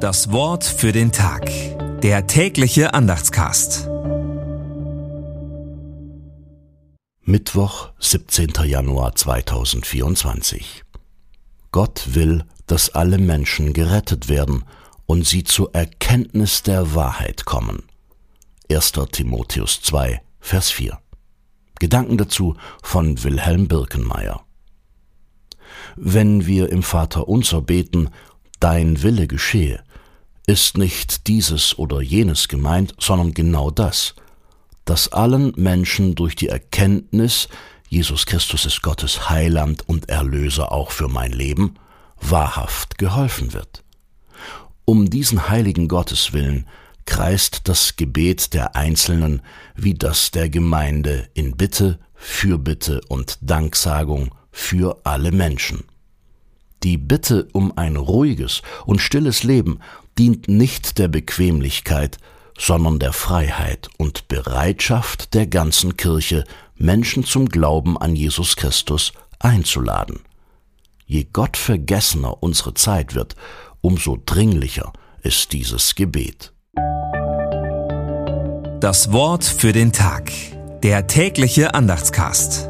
Das Wort für den Tag. Der tägliche Andachtscast. Mittwoch, 17. Januar 2024. Gott will, dass alle Menschen gerettet werden und sie zur Erkenntnis der Wahrheit kommen. 1. Timotheus 2, Vers 4. Gedanken dazu von Wilhelm Birkenmeier. Wenn wir im Vater unser beten, Dein Wille geschehe, ist nicht dieses oder jenes gemeint, sondern genau das, dass allen Menschen durch die Erkenntnis, Jesus Christus ist Gottes Heiland und Erlöser auch für mein Leben, wahrhaft geholfen wird. Um diesen heiligen Gottes willen kreist das Gebet der Einzelnen wie das der Gemeinde in Bitte, Fürbitte und Danksagung für alle Menschen. Die Bitte um ein ruhiges und stilles Leben dient nicht der Bequemlichkeit, sondern der Freiheit und Bereitschaft der ganzen Kirche, Menschen zum Glauben an Jesus Christus einzuladen. Je gottvergessener unsere Zeit wird, umso dringlicher ist dieses Gebet. Das Wort für den Tag. Der tägliche Andachtscast.